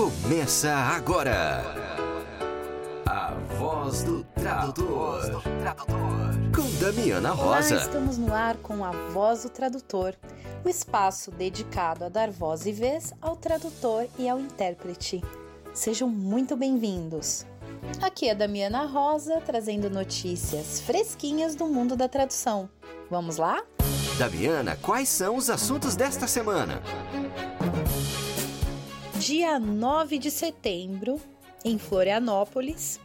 Começa agora. A voz do tradutor. Com Damiana Rosa. Olá, estamos no ar com a Voz do Tradutor, o espaço dedicado a dar voz e vez ao tradutor e ao intérprete. Sejam muito bem-vindos. Aqui é Damiana Rosa trazendo notícias fresquinhas do mundo da tradução. Vamos lá? Damiana, quais são os assuntos desta semana? Dia 9 de setembro, em Florianópolis,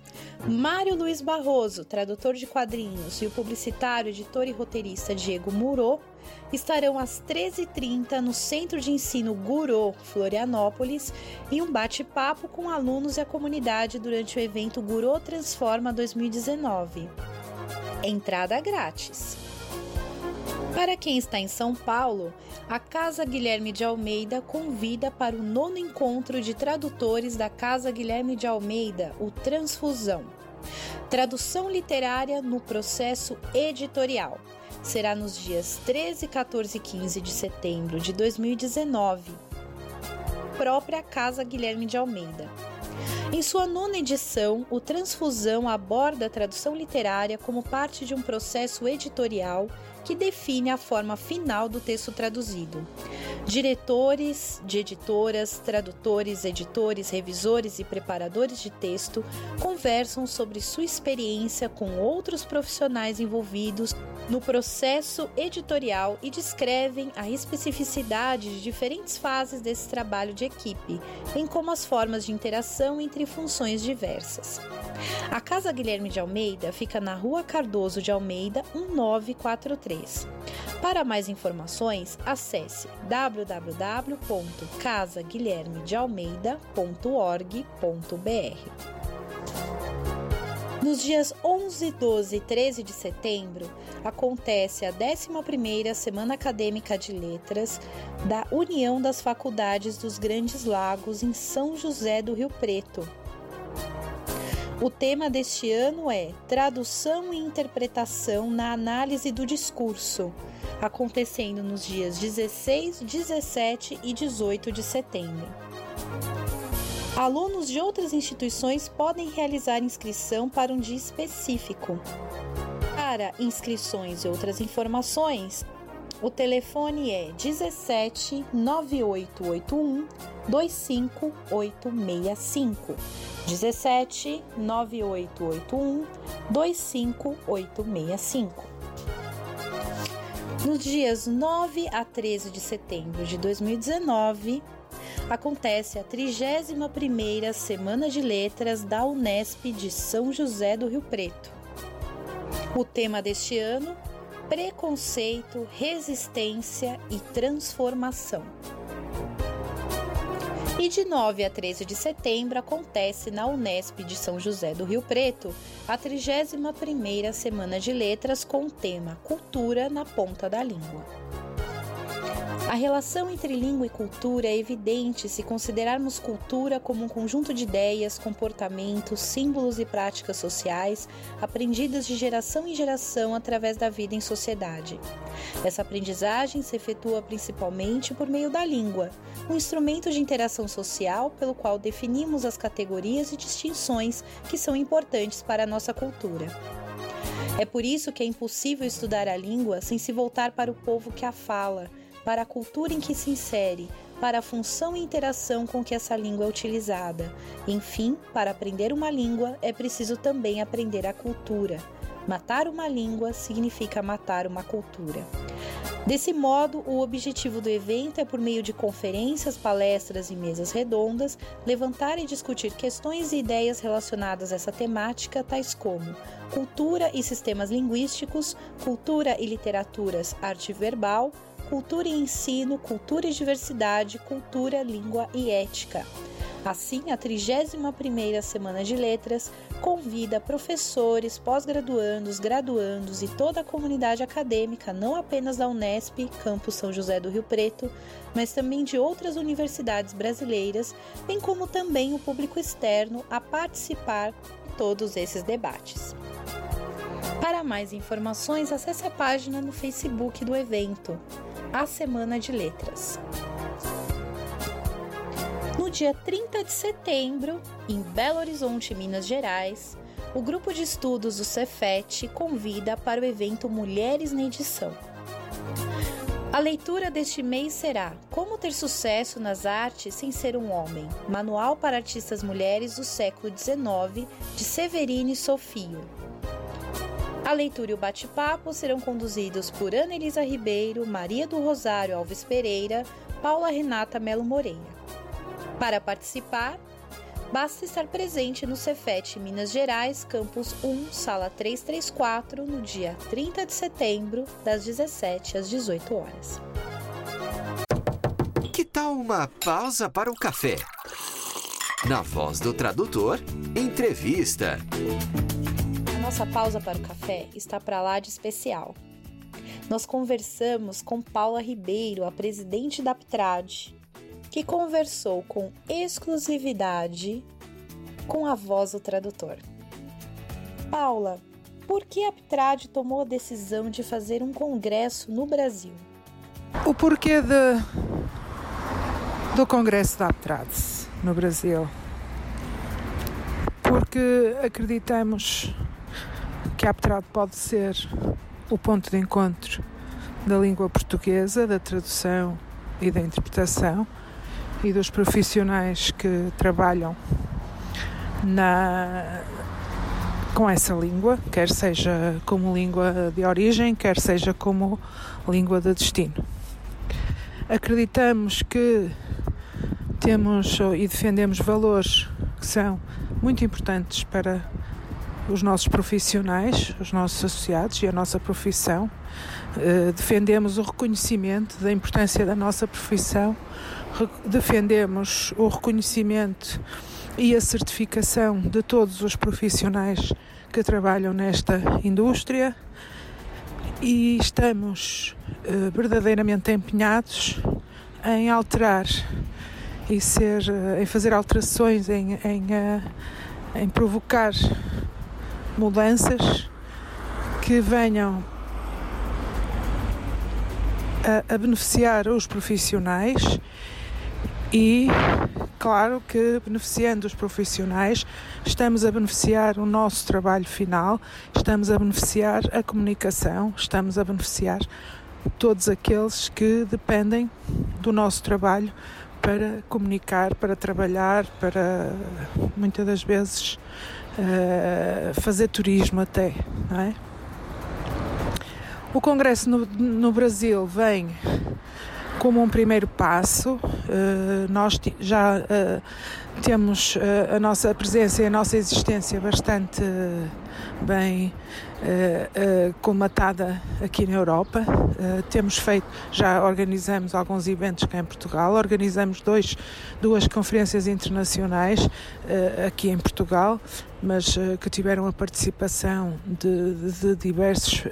Mário Luiz Barroso, tradutor de quadrinhos, e o publicitário, editor e roteirista Diego Murô estarão às 13h30 no Centro de Ensino Gurô, Florianópolis, em um bate-papo com alunos e a comunidade durante o evento Gurô Transforma 2019. Entrada grátis. Para quem está em São Paulo, a Casa Guilherme de Almeida convida para o nono encontro de tradutores da Casa Guilherme de Almeida, o Transfusão. Tradução literária no processo editorial. Será nos dias 13, 14 e 15 de setembro de 2019. Própria Casa Guilherme de Almeida. Em sua nona edição, o Transfusão aborda a tradução literária como parte de um processo editorial que define a forma final do texto traduzido. Diretores de editoras, tradutores, editores, revisores e preparadores de texto conversam sobre sua experiência com outros profissionais envolvidos no processo editorial e descrevem a especificidade de diferentes fases desse trabalho de equipe, bem como as formas de interação entre funções diversas. A Casa Guilherme de Almeida fica na Rua Cardoso de Almeida, 1943. Para mais informações, acesse www.casaguilhermedealmeida.org.br. Nos dias 11, 12 e 13 de setembro, acontece a 11ª Semana Acadêmica de Letras da União das Faculdades dos Grandes Lagos em São José do Rio Preto. O tema deste ano é Tradução e Interpretação na Análise do Discurso, acontecendo nos dias 16, 17 e 18 de setembro. Alunos de outras instituições podem realizar inscrição para um dia específico. Para inscrições e outras informações, o telefone é 17 9881 25865. 17 9881 25865. Nos dias 9 a 13 de setembro de 2019, acontece a 31ª Semana de Letras da Unesp de São José do Rio Preto. O tema deste ano: preconceito, resistência e transformação. E de 9 a 13 de setembro acontece na Unesp de São José do Rio Preto a 31ª Semana de Letras com o tema Cultura na ponta da língua. A relação entre língua e cultura é evidente se considerarmos cultura como um conjunto de ideias, comportamentos, símbolos e práticas sociais aprendidas de geração em geração através da vida em sociedade. Essa aprendizagem se efetua principalmente por meio da língua, um instrumento de interação social pelo qual definimos as categorias e distinções que são importantes para a nossa cultura. É por isso que é impossível estudar a língua sem se voltar para o povo que a fala para a cultura em que se insere, para a função e interação com que essa língua é utilizada. Enfim, para aprender uma língua é preciso também aprender a cultura. Matar uma língua significa matar uma cultura. Desse modo, o objetivo do evento é, por meio de conferências, palestras e mesas redondas, levantar e discutir questões e ideias relacionadas a essa temática, tais como cultura e sistemas linguísticos, cultura e literaturas, arte verbal, cultura e ensino, cultura e diversidade, cultura, língua e ética. Assim, a 31ª Semana de Letras convida professores, pós-graduandos, graduandos e toda a comunidade acadêmica, não apenas da Unesp, campus São José do Rio Preto, mas também de outras universidades brasileiras, bem como também o público externo a participar de todos esses debates. Para mais informações, acesse a página no Facebook do evento, A Semana de Letras dia 30 de setembro, em Belo Horizonte, Minas Gerais, o grupo de estudos do Cefet convida para o evento Mulheres na Edição. A leitura deste mês será Como ter sucesso nas artes sem ser um homem. Manual para artistas mulheres do século XIX, de Severine Sofio. A leitura e o bate-papo serão conduzidos por Ana Elisa Ribeiro, Maria do Rosário Alves Pereira, Paula Renata Melo Moreira. Para participar, basta estar presente no Cefet Minas Gerais, campus 1, sala 334, no dia 30 de setembro, das 17 às 18 horas. Que tal uma pausa para o café? Na voz do tradutor, entrevista nossa pausa para o café está para lá de especial. Nós conversamos com Paula Ribeiro, a presidente da Aptrad, que conversou com exclusividade com a voz do tradutor. Paula, por que a Aptrad tomou a decisão de fazer um congresso no Brasil? O porquê de, do congresso da Aptrad no Brasil? Porque acreditamos que pode ser o ponto de encontro da língua portuguesa, da tradução e da interpretação e dos profissionais que trabalham na com essa língua, quer seja como língua de origem, quer seja como língua de destino. Acreditamos que temos e defendemos valores que são muito importantes para os nossos profissionais, os nossos associados e a nossa profissão. Uh, defendemos o reconhecimento da importância da nossa profissão, defendemos o reconhecimento e a certificação de todos os profissionais que trabalham nesta indústria e estamos uh, verdadeiramente empenhados em alterar e ser, uh, em fazer alterações, em, em, em provocar mudanças que venham a, a, beneficiar os profissionais e, claro, que beneficiando os profissionais, estamos a beneficiar o nosso trabalho final, estamos a beneficiar a comunicação, estamos a beneficiar todos aqueles que dependem do nosso trabalho para comunicar, para trabalhar, para muitas das vezes uh, fazer turismo até, não é? O Congresso no, no Brasil vem como um primeiro passo. Uh, nós já uh, temos uh, a nossa presença e a nossa existência bastante bem uh, uh, comatada aqui na Europa. Uh, temos feito, já organizamos alguns eventos cá em Portugal, organizamos dois, duas conferências internacionais aqui em Portugal, mas que tiveram a participação de, de, de diversos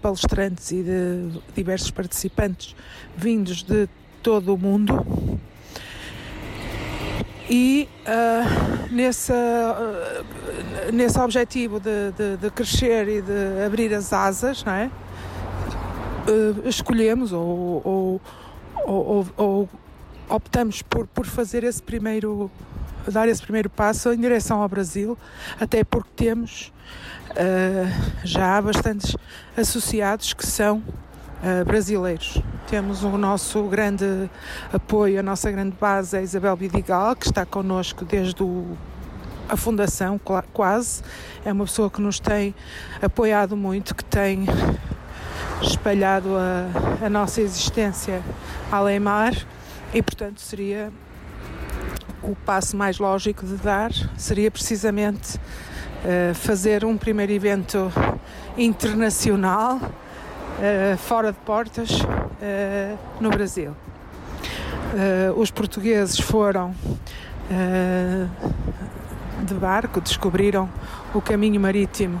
palestrantes e de diversos participantes vindos de todo o mundo e uh, nesse, uh, nesse objetivo de, de, de, crescer e de abrir as asas, não é? Uh, escolhemos ou, ou, ou, ou, optamos por, por fazer esse primeiro, dar esse primeiro passo em direção ao Brasil, até porque temos já bastantes associados que são brasileiros. Temos o nosso grande apoio, a nossa grande base é Isabel Bidigal, que está connosco desde o, a fundação, quase. É uma pessoa que nos tem apoiado muito, que tem espalhado a, a nossa existência além mar e, portanto, seria o passo mais lógico de dar seria precisamente uh, fazer um primeiro evento internacional uh, fora de portas uh, no Brasil. Uh, os portugueses foram de barco, descobriram o caminho marítimo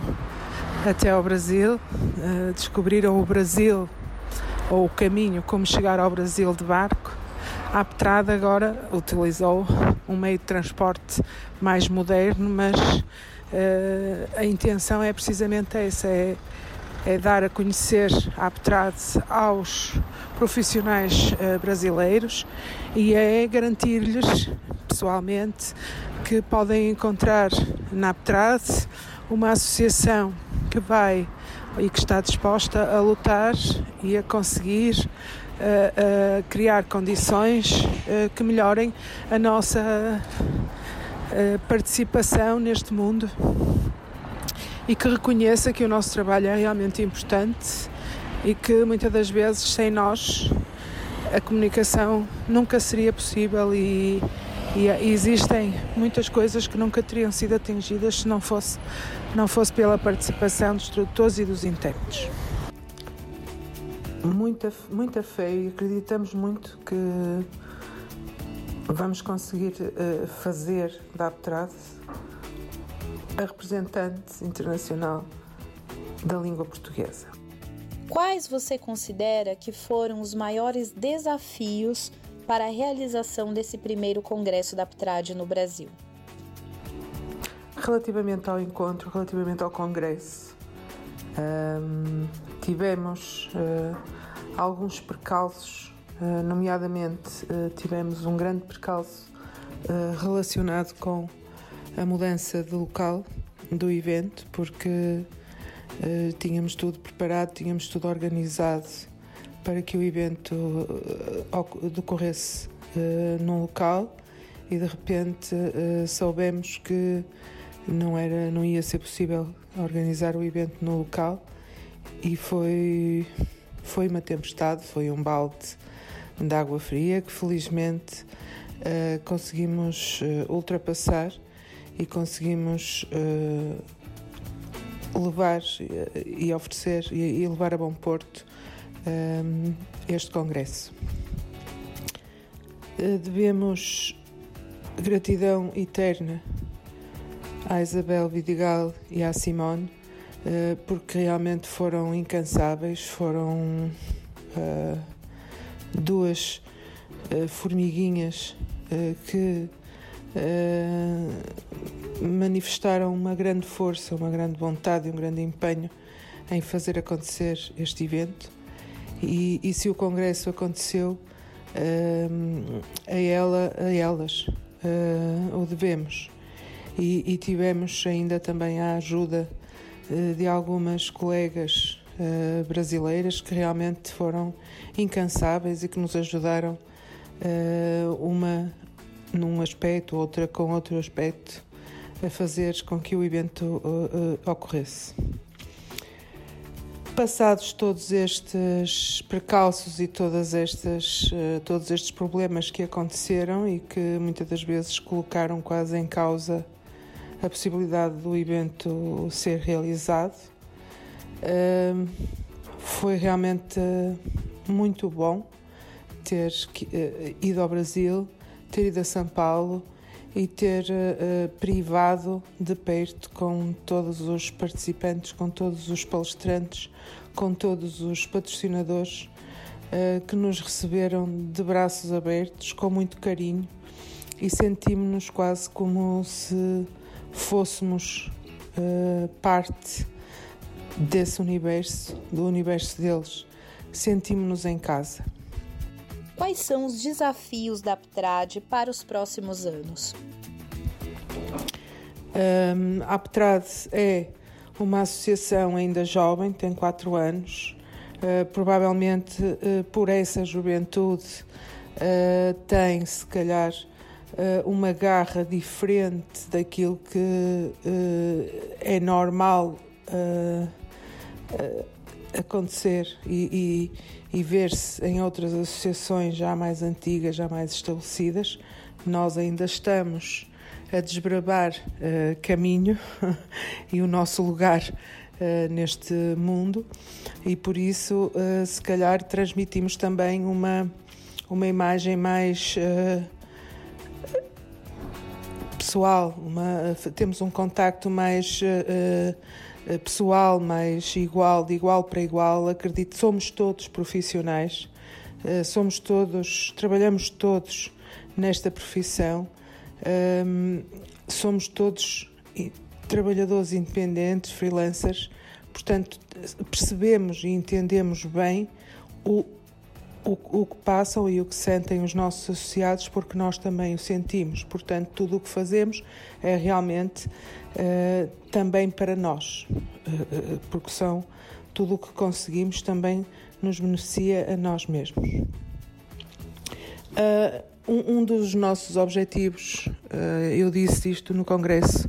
até ao Brasil, descobriram o Brasil ou o caminho como chegar ao Brasil de barco. A Petrada agora utilizou um meio de transporte mais moderno, mas a intenção é precisamente essa: é é dar a conhecer a Aptrad aos profissionais uh, brasileiros e é garantir-lhes pessoalmente que podem encontrar na Aptrad uma associação que vai e que está disposta a lutar e a conseguir uh, uh, criar condições uh, que melhorem a nossa participação neste mundo e que reconheça que o nosso trabalho é realmente importante e que muitas das vezes sem nós a comunicação nunca seria possível e, e, existem muitas coisas que nunca teriam sido atingidas se não fosse, não fosse pela participação dos tradutores e dos intérpretes. Muita, muita fé e acreditamos muito que vamos conseguir uh, fazer da Aptrad a representante internacional da língua portuguesa. Quais você considera que foram os maiores desafios para a realização desse primeiro congresso da Aptrad no Brasil? Relativamente ao encontro, relativamente ao congresso, um, tivemos uh, alguns percalços, uh, nomeadamente uh, tivemos um grande percalço relacionado com a mudança de local do evento, porque Uh, tínhamos tudo preparado, tínhamos tudo organizado para que o evento uh, decorresse uh, num local e de repente soubemos que não era, não ia ser possível organizar o evento no local e foi foi uma tempestade, foi um balde de água fria que felizmente conseguimos ultrapassar e conseguimos levar e oferecer e levar a bom porto um, este congresso. Eh, devemos gratidão eterna à Isabel Vidigal e à Simone uh, porque realmente foram incansáveis, foram uh, duas uh, formiguinhas que manifestaram uma grande força, uma grande vontade e um grande empenho em fazer acontecer este evento. E, e se o congresso aconteceu, uh, a, ela, a elas uh, o devemos. E, e, tivemos ainda também a ajuda uh, de algumas colegas eh, brasileiras que realmente foram incansáveis e que nos ajudaram uma num aspecto, outra com outro aspecto, a fazer com que o evento uh, uh, ocorresse. Passados todos estes precalços e todas estas, uh, todos estes problemas que aconteceram e que muitas das vezes colocaram quase em causa a possibilidade do evento ser realizado, foi realmente muito bom ter uh, ido ao Brasil, ter ido a São Paulo e ter uh, privado de perto com todos os participantes, com todos os palestrantes, com todos os patrocinadores uh, que nos receberam de braços abertos, com muito carinho e sentimos-nos quase como se fôssemos uh, parte desse universo, do universo deles. Sentimos-nos em casa. Quais são os desafios da Aptrad para os próximos anos? Um, a Aptrad é uma associação ainda jovem, tem quatro anos. Uh, provavelmente uh, por essa juventude uh, tem, se calhar, uma garra diferente daquilo que é normal acontecer e, e, e ver-se em outras associações já mais antigas, já mais estabelecidas. Nós ainda estamos a desbravar uh, caminho e o nosso lugar uh, neste mundo e por isso uh, se calhar transmitimos também uma, uma imagem mais pessoal, uma, temos um contacto mais pessoal, mais igual, de igual para igual. Acredito, somos todos profissionais, eh, somos todos, trabalhamos todos nesta profissão, ehm, somos todos trabalhadores independentes, freelancers, portanto, percebemos e entendemos bem o, o, o, que passam e o que sentem os nossos associados, porque nós também o sentimos. Portanto, tudo o que fazemos é realmente uh, também para nós, uh, porque são tudo o que conseguimos também nos beneficia a nós mesmos. Um, um, dos nossos objetivos, eu disse isto no Congresso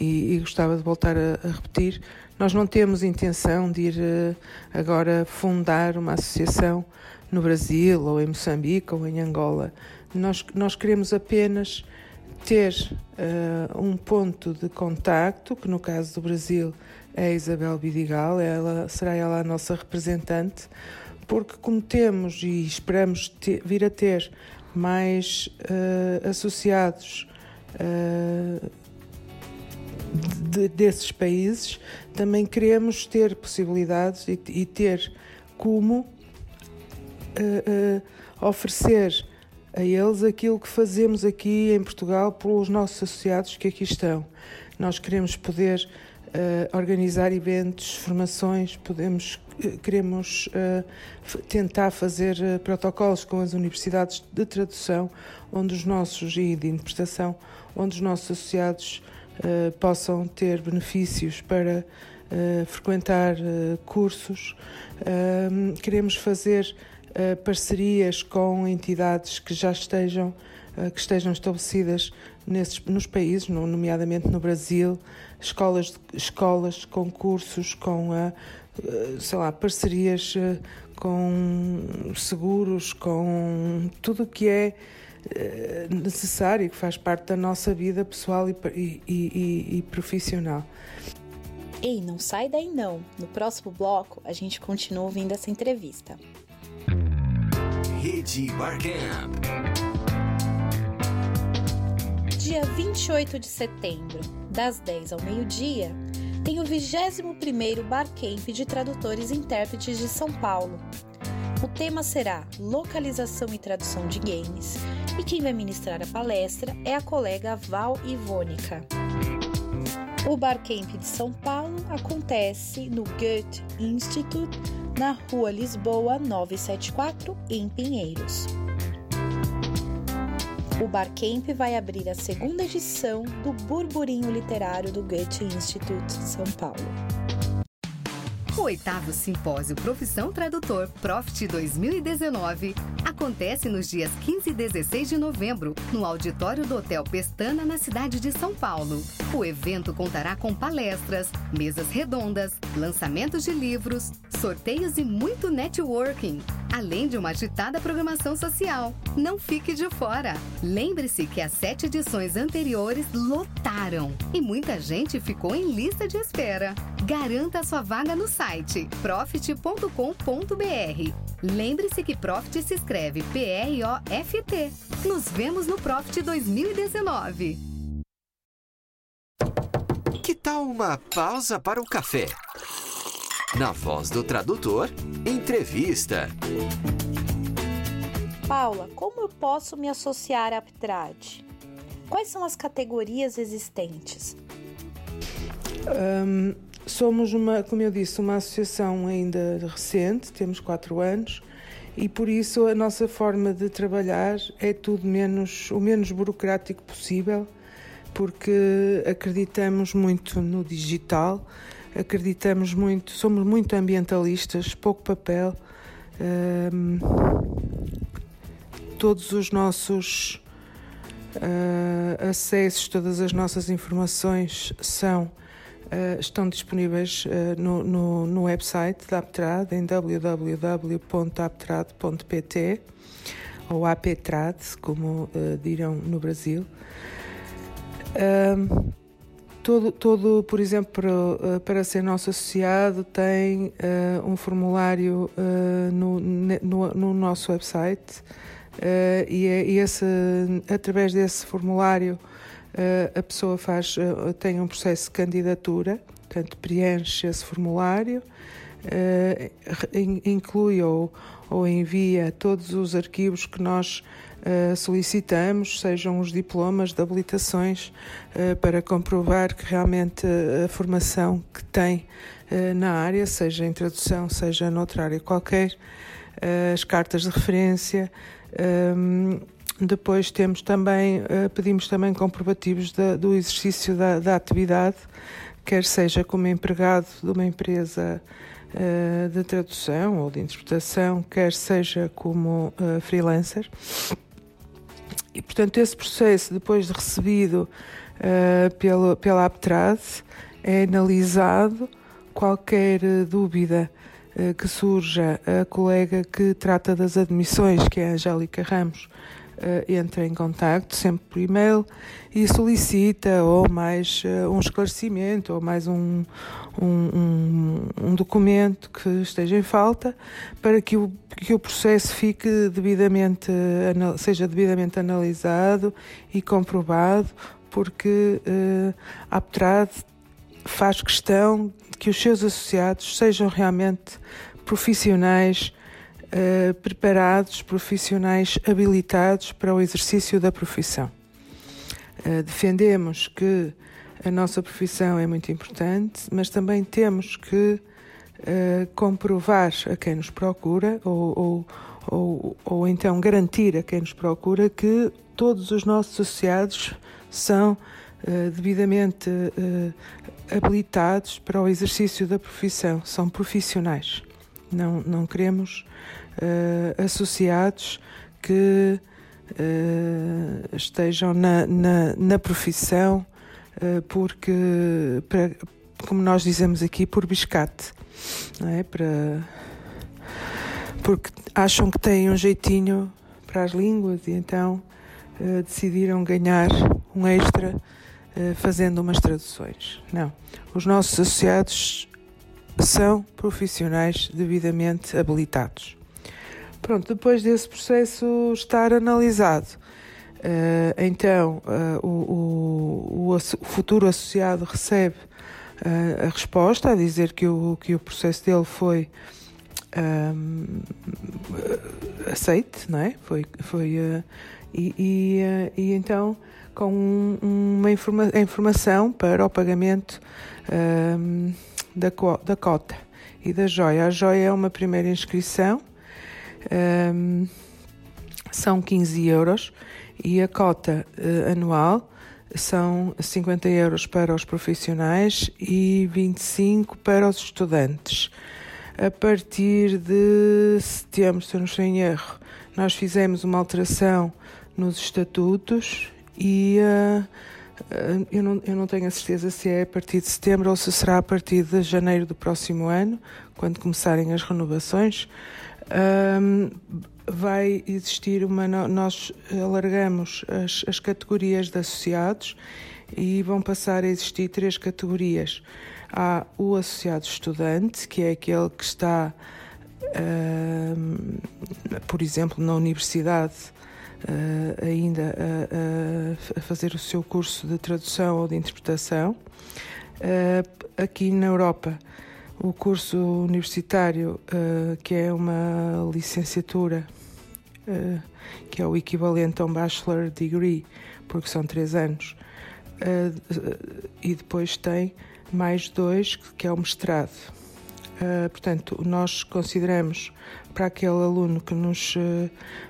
e, e gostava de voltar a, a, repetir, nós não temos intenção de ir agora fundar uma associação no Brasil, ou em Moçambique, ou em Angola. Nós, nós queremos apenas ter uh, um ponto de contacto, que no caso do Brasil é a Isabel Bidigal, ela, será ela a nossa representante, porque como temos e esperamos ter, vir a ter mais uh, associados uh, de, desses países, também queremos ter possibilidades e, e ter como oferecer a eles aquilo que fazemos aqui em Portugal pelos nossos associados que aqui estão. Nós queremos poder uh, organizar eventos, formações, podemos, queremos tentar fazer protocolos com as universidades de tradução, onde os nossos e de interpretação, onde os nossos associados possam ter benefícios para frequentar cursos. queremos fazer uh, parcerias com entidades que já estejam, uh, que estejam estabelecidas nesses, nos países, nomeadamente no Brasil, escolas, escolas concursos com, uh, sei lá, parcerias com seguros, com tudo o que é necessário, que faz parte da nossa vida pessoal e, e, e, e profissional. Ei, não sai daí não. No próximo bloco, a gente continua ouvindo essa entrevista. Rede Barcamp. Dia 28 de setembro, das 10 ao meio-dia, tem o 21º Barcamp de Tradutores e Intérpretes de São Paulo. O tema será Localização e Tradução de Games, e quem vai ministrar a palestra é a colega Val Ivônica. O Barcamp de São Paulo acontece no Goethe Institute na Rua Lisboa 974, em Pinheiros. O Barcamp vai abrir a segunda edição do Burburinho Literário do Goethe Institute São Paulo. O oitavo Simpósio Profissão Tradutor Profit 2019 acontece nos dias 15 e 16 de novembro, no auditório do Hotel Pestana, na cidade de São Paulo. O evento contará com palestras, mesas redondas, lançamentos de livros, sorteios e muito networking, além de uma agitada programação social. Não fique de fora! Lembre-se que as sete edições anteriores lotaram e muita gente ficou em lista de espera. Garanta sua vaga no site profit.com.br. Lembre-se que Profit se escreve P-R-O-F-T. Nos vemos no Profit 2019. Que tal uma pausa para o café? Na voz do tradutor, entrevista. Paula, como eu posso me associar à Aptrad? Quais são as categorias existentes? Um, somos uma, como eu disse, uma associação ainda recente, temos quatro anos e por isso a nossa forma de trabalhar é tudo menos o menos burocrático possível, porque acreditamos muito no digital, acreditamos muito, somos muito ambientalistas, pouco papel. Um, todos os nossos uh, acessos, todas as nossas informações são uh, estão disponíveis uh, no, no, no, website da Aptrad em www.aptrad.pt ou aptrad, como dirão no Brasil. Todo, todo, por exemplo, para, para ser nosso associado, tem um formulário no, no, no nosso website Uh, e, é, e esse, através desse formulário uh, a pessoa faz, uh, tem um processo de candidatura, portanto preenche esse formulário, inclui ou, ou envia todos os arquivos que nós solicitamos, sejam os diplomas de habilitações, para comprovar que realmente a formação que tem na área, seja em tradução, seja noutra área qualquer, as cartas de referência. Um, depois temos também, pedimos também comprovativos do exercício da, da, atividade, quer seja como empregado de uma empresa de tradução ou de interpretação, quer seja como freelancer. E, portanto, esse processo, depois de recebido pelo, pela Aptrad, é analisado. Qualquer dúvida que surja, a colega que trata das admissões, que é a Angélica Ramos, uh, entra em contato sempre por e-mail e solicita ou mais uh, um esclarecimento ou mais um, um, um, um, documento que esteja em falta para que o, que o processo fique devidamente, seja devidamente analisado e comprovado, porque uh, a Aptrad faz questão que os seus associados sejam realmente profissionais uh, preparados, profissionais habilitados para o exercício da profissão. Uh, defendemos que a nossa profissão é muito importante, mas também temos que uh, comprovar a quem nos procura ou, ou, ou, ou, então garantir a quem nos procura que todos os nossos associados são devidamente habilitados para o exercício da profissão, são profissionais. Não, não queremos uh, associados que uh, estejam na, na, na profissão uh, porque, para, como nós dizemos aqui, por biscate, não é? para, porque acham que têm um jeitinho para as línguas e então decidiram ganhar um extra fazendo umas traduções. Não. Os nossos associados são profissionais devidamente habilitados. Pronto, depois desse processo estar analisado, uh, então uh, o, o, o, futuro associado recebe uh, a resposta a dizer que o, que o processo dele foi um, aceite, não é? Foi, foi, e, e, e, então com uma informa informação para o pagamento um, da, da cota e da joia. A joia é uma primeira inscrição um, são 15 euros e a cota uh, anual são 50 euros para os profissionais e 25 para os estudantes. A partir de setembro, se eu não estou em erro, nós fizemos uma alteração nos estatutos e uh, eu, não, eu não tenho a certeza se é a partir de setembro ou se será a partir de janeiro do próximo ano, quando começarem as renovações um, vai existir uma. Nós alargamos as, as categorias de associados e vão passar a existir três categorias. Há o associado estudante, que é aquele que está, um, por exemplo, na universidade, uh, ainda a, a, fazer o seu curso de tradução ou de interpretação. Uh, aqui na Europa o curso universitário, uh, que é uma licenciatura, que é o equivalente a um bachelor degree, porque são três anos, e depois tem mais dois, que é o mestrado. Portanto, nós consideramos para aquele aluno que nos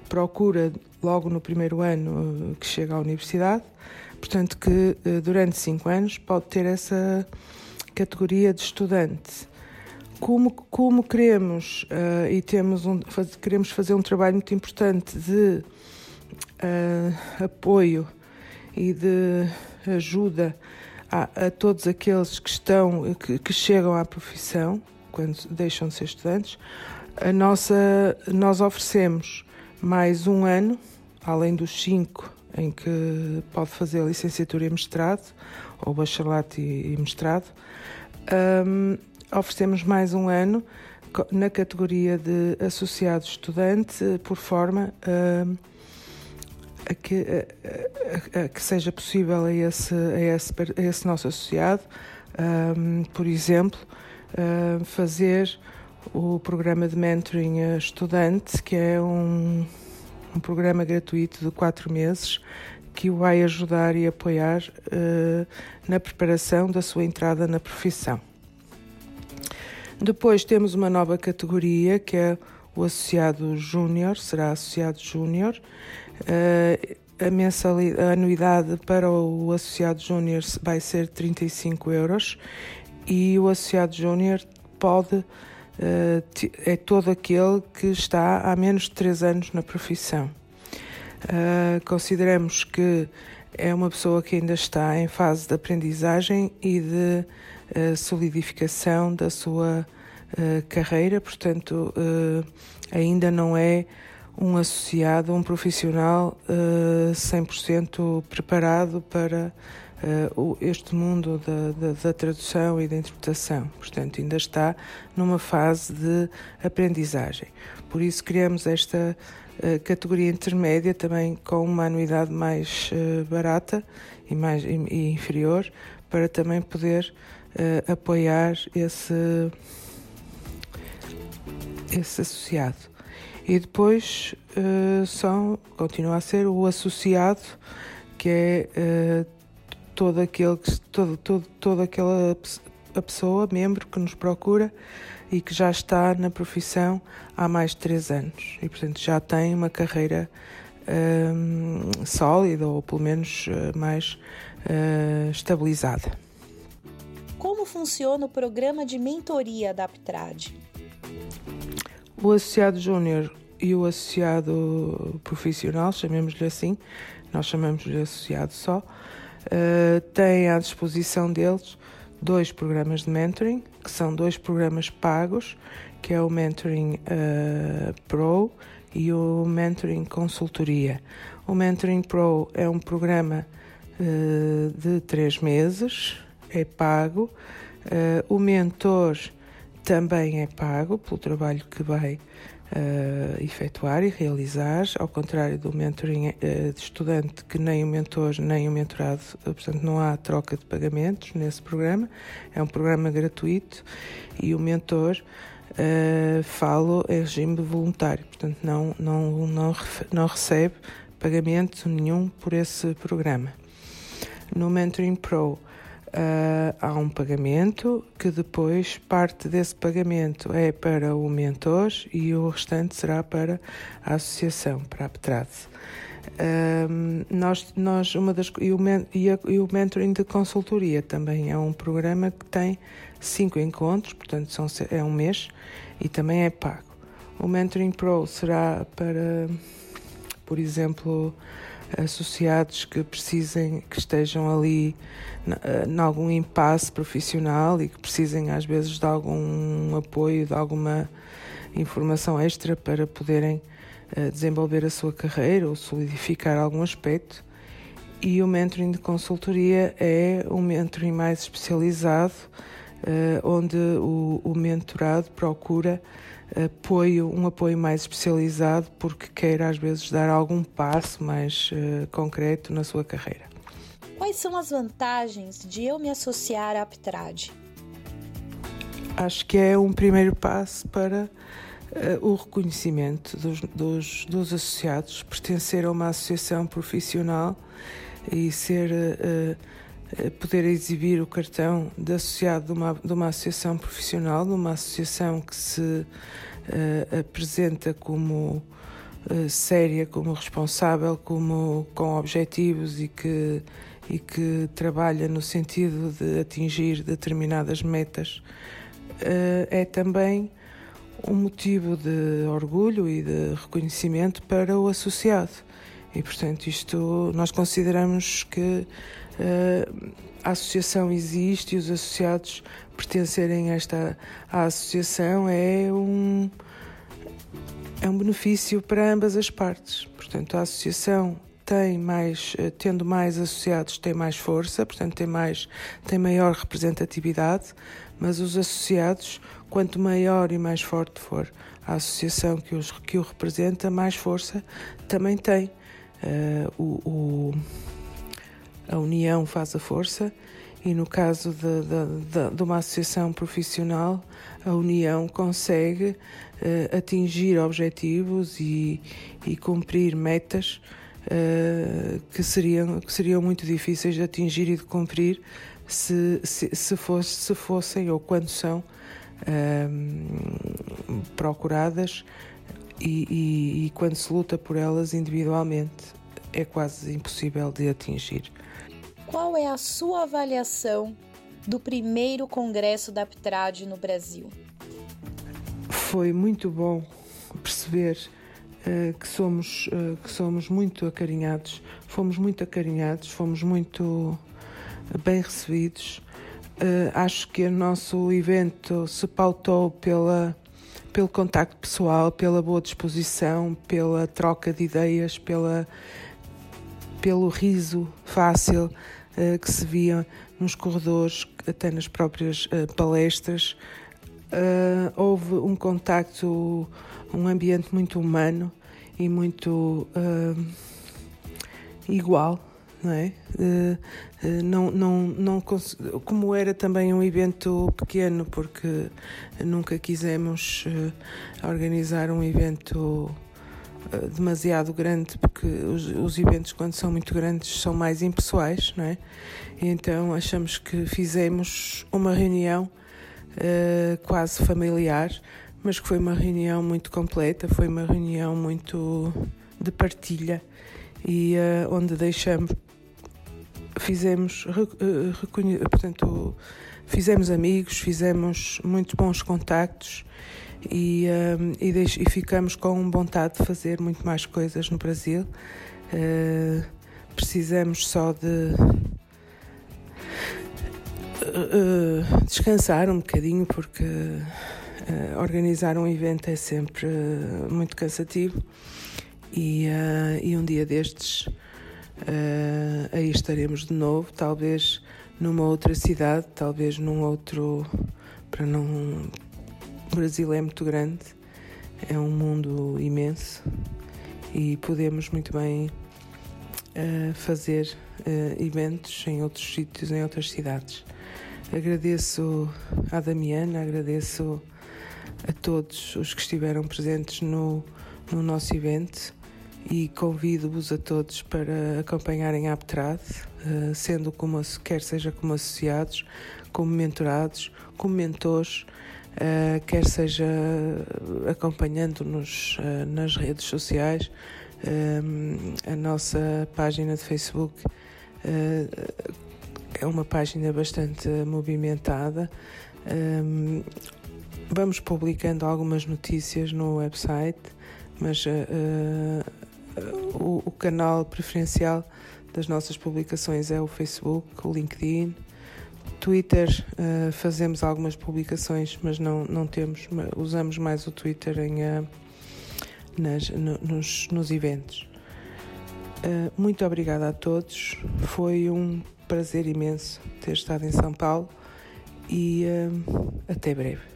procura logo no primeiro ano que chega à universidade, portanto, que durante cinco anos pode ter essa categoria de estudante. Como, como queremos e temos um, faz, queremos fazer um trabalho muito importante de uh, apoio e de ajuda a, a, todos aqueles que estão que, que, chegam à profissão quando deixam de ser estudantes a nossa nós oferecemos mais um ano além dos cinco em que pode fazer a licenciatura e mestrado ou bacharelato e, mestrado um, oferecemos mais um ano na categoria de associado estudante, por forma a, a, que, a, a que, seja possível a esse, esse, esse, nosso associado, um, por exemplo, uh, fazer o programa de mentoring estudante, que é um, um programa gratuito de quatro meses que o vai ajudar e apoiar uh, na preparação da sua entrada na profissão. Depois temos uma nova categoria que é o associado júnior será associado júnior. Uh, a, mensalidade, a anuidade para o associado júnior vai ser 35 euros e o associado júnior pode uh, é todo aquele que está há menos de 3 anos na profissão. Uh, consideramos que é uma pessoa que ainda está em fase de aprendizagem e de uh, solidificação da sua carreira, portanto, ainda não é um associado, um profissional uh, 100% preparado para este mundo da, da, da, tradução e da interpretação. Portanto, ainda está numa fase de aprendizagem. Por isso, criamos esta categoria intermédia também com uma anuidade mais uh, barata e, mais, e, e, inferior para também poder uh, apoiar esse, esse associado. E depois uh, são, continua a ser o associado, que é todo aquele, todo, todo, toda aquela a pessoa, membro que nos procura e que já está na profissão há mais de três anos e, portanto, já tem uma carreira um, sólida ou pelo menos uh, mais uh, estabilizada. Como funciona o programa de mentoria da Aptrad? O associado júnior e o associado profissional, chamemos-lhe assim, nós chamamos-lhe associado só, uh, têm à disposição deles dois programas de mentoring, que são dois programas pagos, que é o Mentoring uh, Pro e o Mentoring Consultoria. O Mentoring Pro é um programa uh, de três meses, é pago. Uh, o mentor também é pago pelo trabalho que vai uh, efetuar e realizar, ao contrário do mentoring uh, de estudante, que nem o mentor nem o mentorado, uh, portanto, não há troca de pagamentos nesse programa, é um programa gratuito e o mentor. Uh, falo em regime voluntário, portanto não, não, não, não recebe pagamento nenhum por esse programa. No Mentoring Pro Uh, há um pagamento que depois parte desse pagamento é para o mentor e o restante será para a associação, para a PTRAD. Uh, nós, nós, uma das, e, o, e, a, e o mentoring de consultoria também é um programa que tem cinco encontros, portanto são, é um mês e também é pago. O Mentoring Pro será para, por exemplo, associados que precisem, que estejam ali em algum impasse profissional e que precisem às vezes de algum apoio, de alguma informação extra para poderem uh, desenvolver a sua carreira ou solidificar algum aspecto. E o mentoring de consultoria é um mentoring mais especializado, onde o, o mentorado procura apoio, um apoio mais especializado porque quer às vezes dar algum passo mais uh, concreto na sua carreira. Quais são as vantagens de eu me associar à Aptrad? Acho que é um primeiro passo para uh, o reconhecimento dos, dos, dos, associados, pertencer a uma associação profissional e ser uh, poder exibir o cartão de associado de uma, de uma associação profissional, de uma associação que se uh, apresenta como uh, séria, como responsável, como com objetivos e que, e que trabalha no sentido de atingir determinadas metas, uh, é também um motivo de orgulho e de reconhecimento para o associado. E, portanto, isto nós consideramos que a associação existe e os associados pertencerem a esta à associação é um, é um benefício para ambas as partes. Portanto, a associação tem mais, eh, tendo mais associados, tem mais força, portanto, tem, mais, tem maior representatividade, mas os associados, quanto maior e mais forte for a associação que, os, que o representa, mais força também tem. Uh, o, o, a união faz a força e no caso de, de, de, de uma associação profissional, a união consegue uh, atingir objetivos e, e cumprir metas uh, que, seriam, que seriam muito difíceis de atingir e de cumprir se, se, se, fosse, se fossem ou quando são uh, procuradas e, e, e quando se luta por elas individualmente é quase impossível de atingir. Qual é a sua avaliação do primeiro congresso da Aptrad no Brasil? Foi muito bom perceber uh, que, somos, uh, que somos muito acarinhados, fomos muito acarinhados, fomos muito bem recebidos. Uh, acho que o nosso evento se pautou pela pelo contacto pessoal, pela boa disposição, pela troca de ideias, pela, pelo riso fácil que se via nos corredores, até nas próprias uh, palestras. Uh, houve um contacto, um ambiente muito humano e muito igual não é? Eh, eh, não, não, não, como era também um evento pequeno, porque nunca quisemos eh, organizar um evento demasiado grande, porque os, os eventos, quando são muito grandes, são mais impessoais, não é? E então achamos que fizemos uma reunião quase familiar, mas que foi uma reunião muito completa, foi uma reunião muito de partilha e uh, onde deixamos fizemos, eh, portanto, fizemos amigos, fizemos muito bons contactos e, um, e, deix, e, ficamos com vontade de fazer muito mais coisas no Brasil. Uh, precisamos só de uh, descansar um bocadinho porque uh, organizar um evento é sempre muito cansativo e, e um dia destes aí estaremos de novo, talvez numa outra cidade, talvez num outro. Para não. O Brasil é muito grande, é um mundo imenso e podemos muito bem uh, fazer uh, eventos em outros sítios, em outras cidades. Agradeço à Damiana, agradeço a todos os que estiveram presentes no, no nosso evento e convido-vos a todos para acompanharem a Aptrad, eh, sendo como, quer seja como associados, como mentorados, como mentores, quer seja acompanhando-nos eh, nas redes sociais, a nossa página de Facebook é uma página bastante movimentada. Vamos publicando algumas notícias no website, mas o canal preferencial das nossas publicações é o Facebook, o LinkedIn. Twitter uh, fazemos algumas publicações, mas não, não temos, usamos mais o Twitter em, uh, nas, no, nos, nos eventos. Uh, muito obrigada a todos, foi um prazer imenso ter estado em São Paulo e até breve.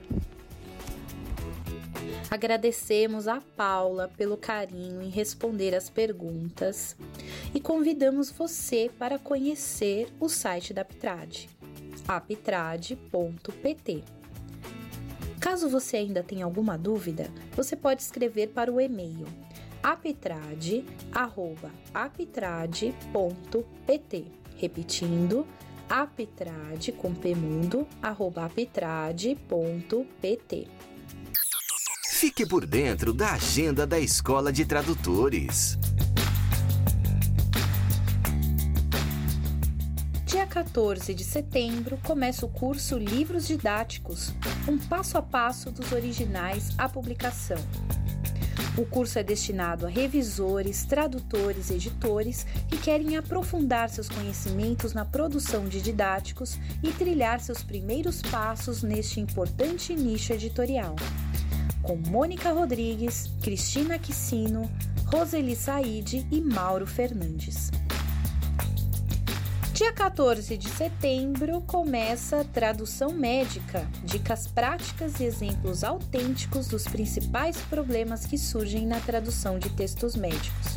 Agradecemos a Paula pelo carinho em responder as perguntas e convidamos você para conhecer o site da Aptrad, aptrad.pt. Caso você ainda tenha alguma dúvida, você pode escrever para o e-mail aptrad@aptrad.pt. Repetindo, aptrad com pmundo, arroba. Fique por dentro da agenda da Escola de Tradutores. 14 de setembro começa o curso Livros Didáticos um passo a passo dos originais à publicação. O curso é destinado a revisores, tradutores editores que querem aprofundar seus conhecimentos na produção de didáticos e trilhar seus primeiros passos neste importante nicho editorial com Mônica Rodrigues, Cristina Quicino, Roseli Said e Mauro Fernandes. Dia 14 de setembro começa a tradução médica, dicas práticas e exemplos autênticos dos principais problemas que surgem na tradução de textos médicos.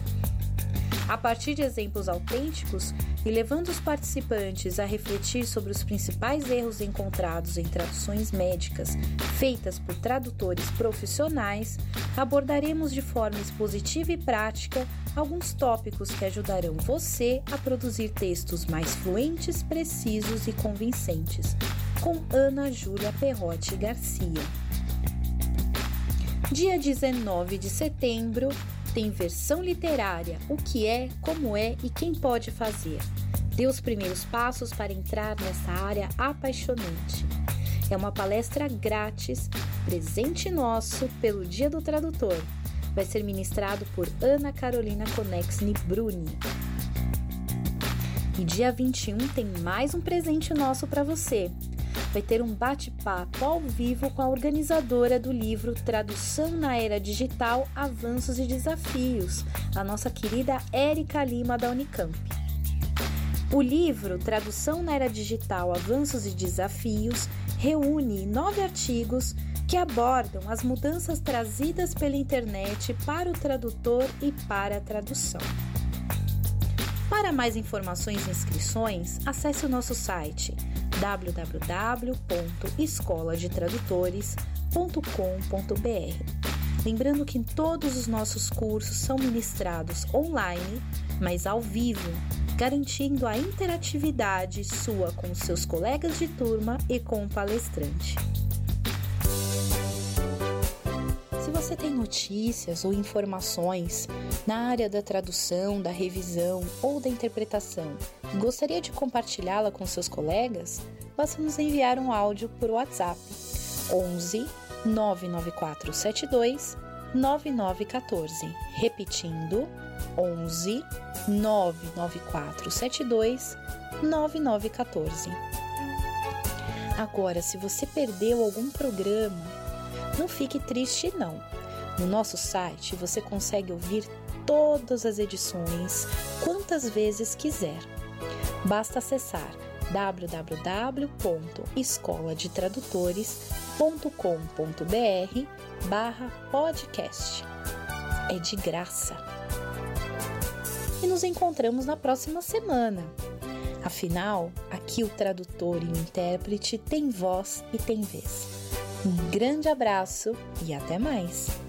A partir de exemplos autênticos e levando os participantes a refletir sobre os principais erros encontrados em traduções médicas feitas por tradutores profissionais, abordaremos de forma expositiva e prática alguns tópicos que ajudarão você a produzir textos mais fluentes, precisos e convincentes. Com Ana Júlia Perrotti Garcia. Dia 19 de setembro tem versão literária: O que é, como é e quem pode fazer. Dê os primeiros passos para entrar nessa área apaixonante. É uma palestra grátis, presente nosso pelo Dia do Tradutor. Vai ser ministrado por Ana Carolina Conexni Bruni. E dia 21 tem mais um presente nosso para você. Vai ter um bate-papo ao vivo com a organizadora do livro Tradução na Era Digital: Avanços e Desafios, a nossa querida Érica Lima da Unicamp. O livro Tradução na Era Digital: Avanços e Desafios reúne nove artigos que abordam as mudanças trazidas pela internet para o tradutor e para a tradução. Para mais informações e inscrições, acesse o nosso site www.escoladetradutores.com.br. Lembrando que todos os nossos cursos são ministrados online, mas ao vivo, garantindo a interatividade sua com seus colegas de turma e com o palestrante. Você tem notícias ou informações na área da tradução, da revisão ou da interpretação e gostaria de compartilhá-la com seus colegas, basta nos enviar um áudio por WhatsApp 11 99472 9914. Repetindo, 11 99472 9914. Agora, se você perdeu algum programa, não fique triste não. No nosso site você consegue ouvir todas as edições quantas vezes quiser. Basta acessar www.escoladetradutores.com.br barra podcast. É de graça. E nos encontramos na próxima semana. Afinal, aqui o tradutor e o intérprete têm voz e têm vez. Um grande abraço e até mais!